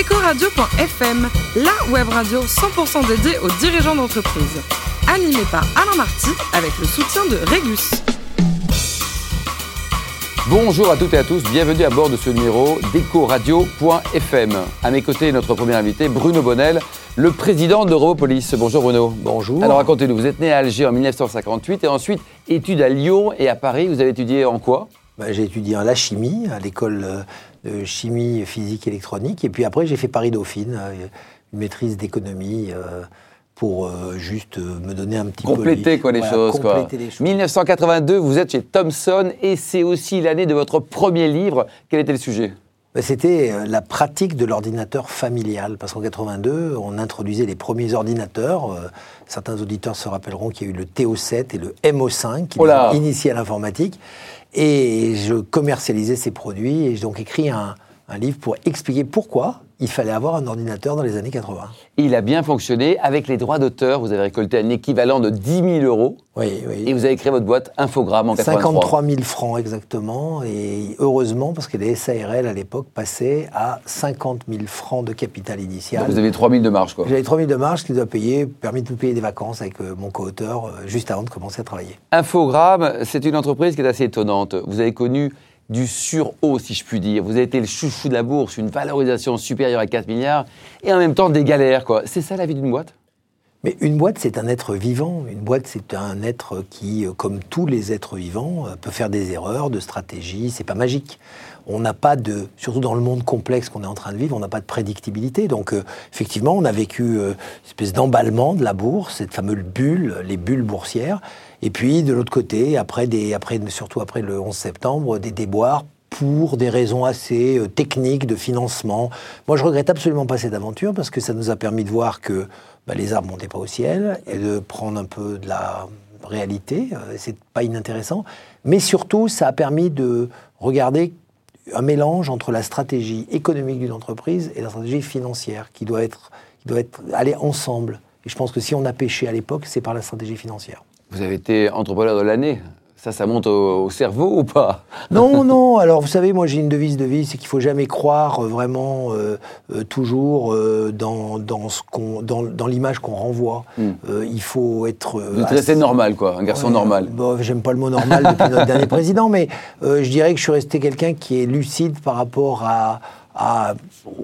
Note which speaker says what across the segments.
Speaker 1: Ecoradio.fm, la web radio 100% dédiée aux dirigeants d'entreprise. Animée par Alain Marty avec le soutien de Régus.
Speaker 2: Bonjour à toutes et à tous, bienvenue à bord de ce numéro d'Ecoradio.fm. À mes côtés, notre premier invité, Bruno Bonnel, le président de Robopolis. Bonjour Bruno.
Speaker 3: Bonjour.
Speaker 2: Alors racontez-nous, vous êtes né à Alger en 1958 et ensuite études à Lyon et à Paris. Vous avez étudié en quoi?
Speaker 3: Bah, J'ai étudié en la chimie, à l'école euh, de chimie, physique, électronique. Et puis après, j'ai fait Paris-Dauphine, euh, une maîtrise d'économie. euh, pour euh, juste me donner un petit
Speaker 2: Compléter
Speaker 3: peu
Speaker 2: quoi les
Speaker 3: voilà,
Speaker 2: choses quoi.
Speaker 3: compléter les choses.
Speaker 2: 1982, vous êtes chez Thomson et c'est aussi l'année de votre premier livre. Quel était le sujet?
Speaker 3: Ben, C'était la pratique de l'ordinateur familial, parce qu'en 82, on introduisait les premiers ordinateurs. Certains auditeurs se rappelleront qu'il y a eu le TO7 et le MO5 qui
Speaker 2: Oh
Speaker 3: ont initié à l'informatique. Et je commercialisais ces produits et j'ai donc écrit un, un livre pour expliquer pourquoi il fallait avoir un ordinateur dans les années 80.
Speaker 2: Il a bien fonctionné. Avec les droits d'auteur, vous avez récolté un équivalent de 10 000 euros
Speaker 3: Oui, oui.
Speaker 2: et vous avez créé votre boîte Infogramme en 83.
Speaker 3: 53 000 francs exactement, et heureusement, parce que les SARL à l'époque passaient à 50 000 francs de capital initial.
Speaker 2: Vous avez 3 000 de marge quoi.
Speaker 3: J'avais 3 000 de marge qui a payé, permis de payer des vacances avec euh, mon co-auteur euh, juste avant de commencer à travailler.
Speaker 2: Infogramme, c'est une entreprise qui est assez étonnante. Vous avez connu du sur-haut, si je puis dire. Vous avez été le chouchou de la bourse, une valorisation supérieure à 4 milliards, et en même temps des galères, quoi. C'est ça la vie d'une boîte?
Speaker 3: Mais une boîte, c'est un être vivant. Une boîte, c'est un être qui, euh, comme tous les êtres vivants, euh, peut faire des erreurs de stratégie. C'est pas magique. On n'a pas de, surtout dans le monde complexe qu'on est en train de vivre, on n'a pas de prédictibilité. Donc, euh, effectivement, on a vécu euh, une espèce d'emballement de la bourse, cette fameuse bulle, les bulles boursières. Et puis, de l'autre côté, après surtout après le 11 septembre, des déboires pour des raisons assez euh, techniques de financement. Moi, je regrette absolument pas cette aventure parce que ça nous a permis de voir que bah, les arbres montaient pas au ciel et de prendre un peu de la réalité. Euh, C'est pas inintéressant. Mais surtout, ça a permis de regarder un mélange entre la stratégie économique d'une entreprise et la stratégie financière qui doit être, qui doit être aller ensemble. Et je pense que si on a pêché à l'époque, c'est par la stratégie financière.
Speaker 2: Vous avez été entrepreneur de l'année. Ça, ça monte au, au cerveau ou pas?
Speaker 3: Non, non. Alors, vous savez, moi, j'ai une devise de vie, c'est qu'il faut jamais croire euh, vraiment euh, euh, toujours dans, dans, ce qu'on, dans, dans l'image qu'on renvoie. Euh, il faut être.
Speaker 2: Vous
Speaker 3: assez-
Speaker 2: normal, quoi. Un garçon
Speaker 3: Ouais,
Speaker 2: normal.
Speaker 3: bon, J'aime pas le mot normal depuis notre dernier président, mais je dirais que je suis resté quelqu'un qui est lucide par rapport à, à-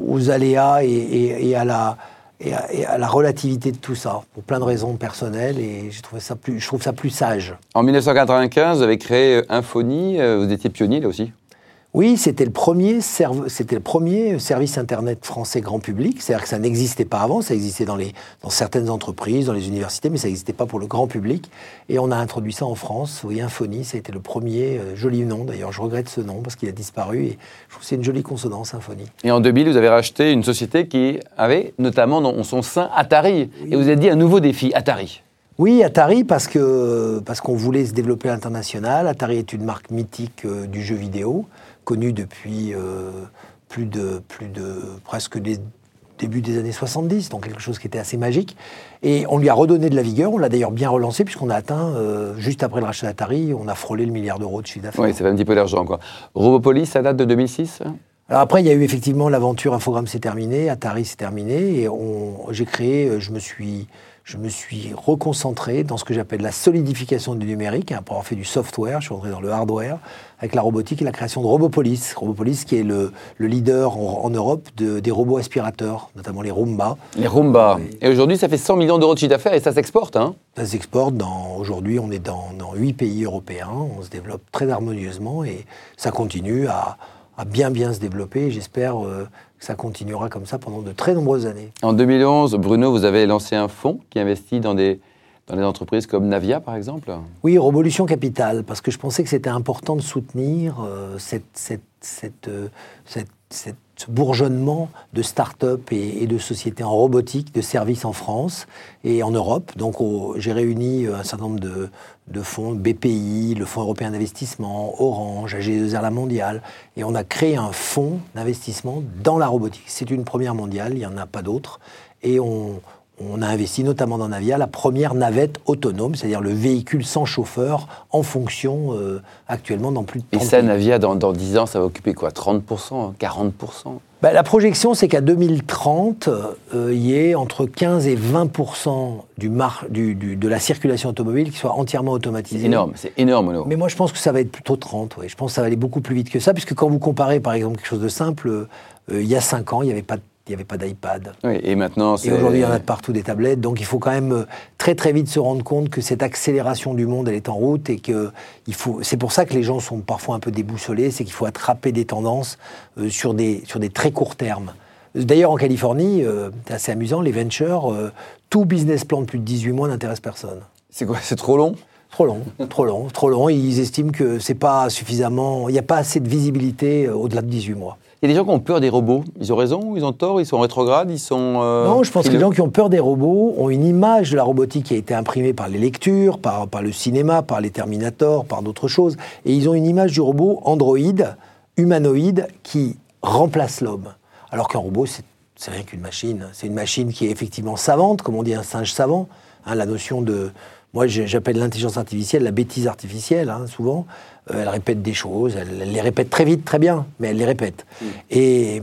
Speaker 3: aux aléas et, et- et à la, et, à, la relativité de tout ça, pour plein de raisons personnelles, et j'ai trouvé ça plus, je trouve ça plus sage.
Speaker 2: En 1995, vous avez créé Infony. euh, Vous étiez pionnier, là aussi?
Speaker 3: Oui, c'était le premier serv- c'était le premier service internet français grand public. C'est-à-dire que ça n'existait pas avant, ça existait dans les dans certaines entreprises, dans les universités, mais ça n'existait pas pour le grand public. Et on a introduit ça en France. Oui, Infony, ça a été le premier euh, joli nom. D'ailleurs, je regrette ce nom parce qu'il a disparu. Et je trouve que c'est une jolie consonance, Infony.
Speaker 2: Et en 2000, vous avez racheté une société qui avait notamment dans son sein Atari. Et vous avez dit un nouveau défi, Atari.
Speaker 3: Oui, Atari, parce que parce qu'on voulait se développer à l'international. Atari est une marque mythique euh, du jeu vidéo, connue depuis euh, plus de plus de presque des début des années 70, donc quelque chose qui était assez magique. Et on lui a redonné de la vigueur. On l'a d'ailleurs bien relancé puisqu'on a atteint euh, juste après le rachat d'Atari, on a frôlé le milliard d'euros de chiffre d'affaires.
Speaker 2: Oui, ça fait un petit peu d'argent, quoi. Robopolis, ça date de 2006 hein
Speaker 3: Alors après, il y a eu effectivement l'aventure Infogrames s'est terminée, Atari s'est terminé, et on- j'ai créé, euh, je me suis, je me suis reconcentré dans ce que j'appelle la solidification du numérique, hein, pour avoir fait du software, je suis rentré dans le hardware, avec la robotique et la création de Robopolis. Robopolis qui est le, le leader en, en Europe de- des robots aspirateurs, notamment les Roomba.
Speaker 2: Les Roomba. Et aujourd'hui, ça fait 100 millions d'euros de chiffre d'affaires et ça s'exporte, hein?
Speaker 3: Ça s'exporte aujourd'hui, on est dans, dans 8 pays européens, on se développe très harmonieusement et ça continue à, à bien bien se développer. J'espère euh, ça continuera comme ça pendant de très nombreuses années.
Speaker 2: En 2011, Bruno, vous avez lancé un fonds qui investit dans des, dans des entreprises comme Navia, par exemple?
Speaker 3: Oui, Revolution Capital, parce que je pensais que c'était important de soutenir euh, cette, cette, cette, euh, cette- cette- ce bourgeonnement de start-up et, de sociétés en robotique, de services en France et en Europe. Donc j'ai réuni euh, un certain nombre de, fonds, BPI, le Fonds européen d'investissement, Orange, AG2R La Mondiale, et on a créé un fonds d'investissement dans la robotique. C'est une première mondiale, il n'y en a pas d'autres, et on, on a investi notamment dans Navia, la première navette autonome, c'est-à-dire le véhicule sans chauffeur en fonction euh, actuellement dans plus de
Speaker 2: Et
Speaker 3: 30
Speaker 2: ça,
Speaker 3: pays.
Speaker 2: Navia, dans, dans 10 ans, ça va occuper quoi? 30% 40%
Speaker 3: Bah, la projection, c'est qu'à 2030, euh, il y ait entre 15 et 20 du mar- du- du- de la circulation automobile qui soit entièrement automatisée.
Speaker 2: C'est énorme, c'est énorme, Renaud.
Speaker 3: Mais moi, je pense que ça va être plutôt 30. ouais. Je pense que ça va aller beaucoup plus vite que ça, puisque quand vous comparez, par exemple, quelque chose de simple, euh, il y a 5 ans, il n'y avait pas, de- il y avait pas d'iPad.
Speaker 2: Oui, et maintenant.
Speaker 3: Et aujourd'hui, il y en a de partout des tablettes. Donc, il faut quand même euh, très très vite se rendre compte que cette accélération du monde, elle est en route et que il faut. C'est pour ça que les gens sont parfois un peu déboussolés. C'est qu'il faut attraper des tendances euh, sur des sur des très courts termes. D'ailleurs, en Californie, euh, c'est assez amusant, les ventures, euh, tout business plan de plus de 18 mois n'intéresse personne.
Speaker 2: C'est quoi C'est trop long?
Speaker 3: Trop long, trop long, trop long. Ils estiment que c'est pas suffisamment. Il n'y a pas assez de visibilité euh, au-delà de 18 mois.
Speaker 2: Il y a des gens qui ont peur des robots. Ils ont raison ou ils ont tort? Ils sont rétrogrades? Ils sont. euh,
Speaker 3: Non, je pense que les gens qui ont peur des robots ont une image de la robotique qui a été imprimée par les lectures, par, par le cinéma, par les Terminators, par d'autres choses. Et ils ont une image du robot androïde, humanoïde, qui remplace l'homme. Alors qu'un robot, c'est c'est rien qu'une machine. C'est une machine qui est effectivement savante, comme on dit un singe savant. Hein, la notion de. Moi, j'appelle l'intelligence artificielle la bêtise artificielle, hein, souvent. Euh, elle répète des choses, elle, elle les répète très vite, très bien, mais elle les répète. Et,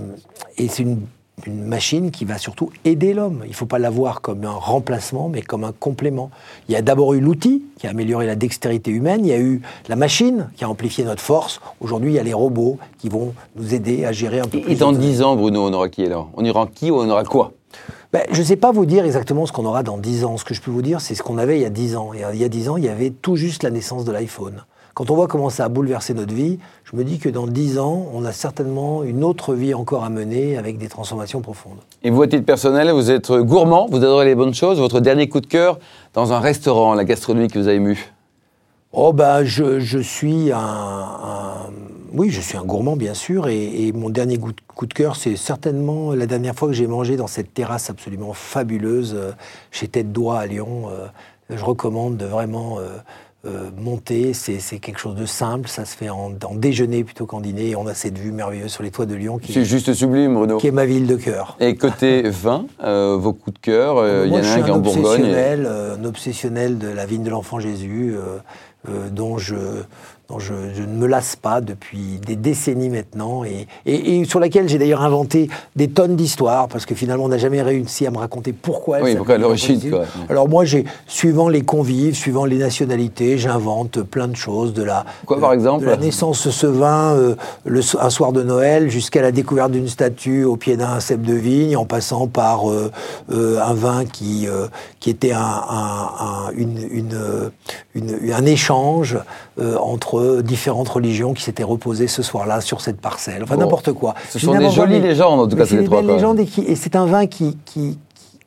Speaker 3: et c'est une, une machine qui va surtout aider l'homme. Il ne faut pas la voir comme un remplacement, mais comme un complément. Il y a d'abord eu l'outil qui a amélioré la dextérité humaine, il y a eu la machine qui a amplifié notre force. Aujourd'hui, il y a les robots qui vont nous aider à gérer un peu
Speaker 2: Et,
Speaker 3: plus.
Speaker 2: et dans
Speaker 3: notre-
Speaker 2: 10 ans, Bruno, on aura qui alors? On aura qui ou on aura quoi?
Speaker 3: Ben, je ne sais pas vous dire exactement ce qu'on aura dans 10 ans. Ce que je peux vous dire, c'est ce qu'on avait il y a 10 ans. Et il y a 10 ans, il y avait tout juste la naissance de l'iPhone. Quand on voit comment ça a bouleversé notre vie, je me dis que dans 10 ans, on a certainement une autre vie encore à mener avec des transformations profondes.
Speaker 2: Et vous, à titre personnel, vous êtes gourmand, vous adorez les bonnes choses. Votre dernier coup de cœur dans un restaurant, la gastronomie que vous avez ému
Speaker 3: Oh bah je, je suis un, un- oui je suis un gourmand bien sûr et, et mon dernier coup de, coup de cœur c'est certainement la dernière fois que j'ai mangé dans cette terrasse absolument fabuleuse euh, chez Tête d'Oie à Lyon. Euh, je recommande de vraiment euh, monter, c'est quelque chose de simple, ça se fait en, en déjeuner plutôt qu'en dîner et on a cette vue merveilleuse sur les toits de Lyon
Speaker 2: C'est juste sublime, Bruno.
Speaker 3: qui est ma ville de cœur.
Speaker 2: Et côté vin, euh, vos coups de cœur, euh, il y en a un qui est
Speaker 3: un
Speaker 2: en Bourgogne. et-
Speaker 3: euh, un obsessionnel de la vigne de l'enfant Jésus, dont, je, dont je, je ne me lasse pas depuis des décennies maintenant, et, et- et sur laquelle j'ai d'ailleurs inventé des tonnes d'histoires, parce que finalement, on n'a jamais réussi à me raconter pourquoi elle
Speaker 2: Oui, pourquoi l'origine, quoi.
Speaker 3: Alors moi, j'ai, suivant les convives, suivant les nationalités, j'invente plein de choses, de la,
Speaker 2: Quoi,
Speaker 3: de-
Speaker 2: par exemple
Speaker 3: de la naissance de ce vin euh, le, un soir de Noël jusqu'à la découverte d'une statue au pied d'un cep de vigne, en passant par euh, euh, un vin qui, qui était un, un- un- une, une, une- un échange euh, entre différentes religions qui s'étaient reposées ce soir-là sur cette parcelle. Enfin,
Speaker 2: Bon.
Speaker 3: n'importe quoi.
Speaker 2: Ce sont des jolies légendes, en tout cas,
Speaker 3: c'est
Speaker 2: ces
Speaker 3: des
Speaker 2: trois,
Speaker 3: belles
Speaker 2: quoi.
Speaker 3: légendes et, qui- et c'est un vin qui, qui-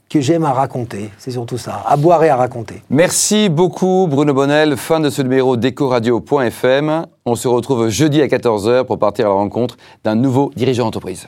Speaker 3: que j'aime à raconter. C'est surtout ça, à boire et à raconter.
Speaker 2: Merci beaucoup Bruno Bonnel, fin de ce numéro d'Ecoradio.fm. On se retrouve jeudi à 14h pour partir à la rencontre d'un nouveau dirigeant d'entreprise.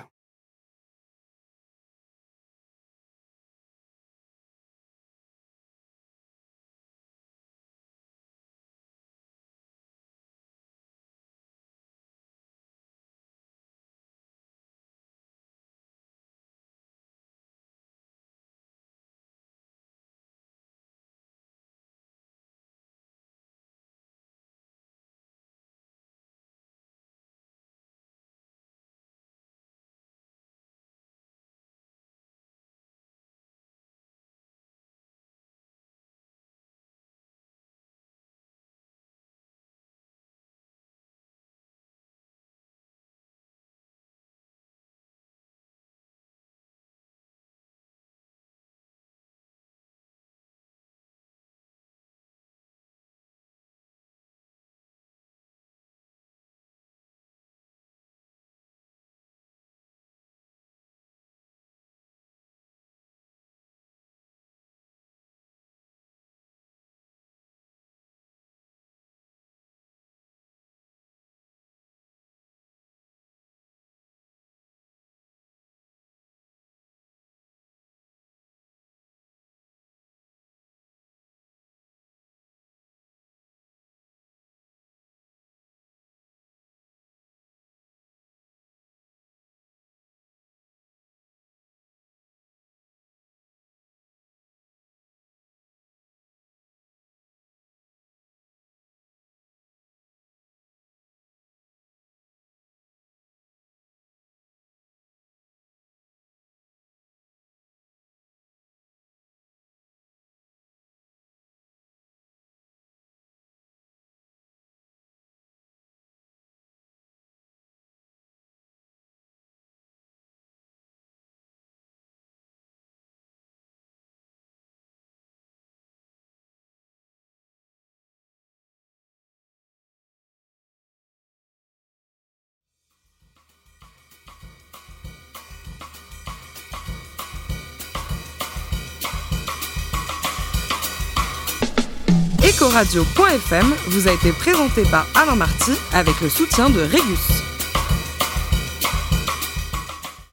Speaker 1: Ecoradio.fm vous a été présenté par Alain Marty avec le soutien de Régus.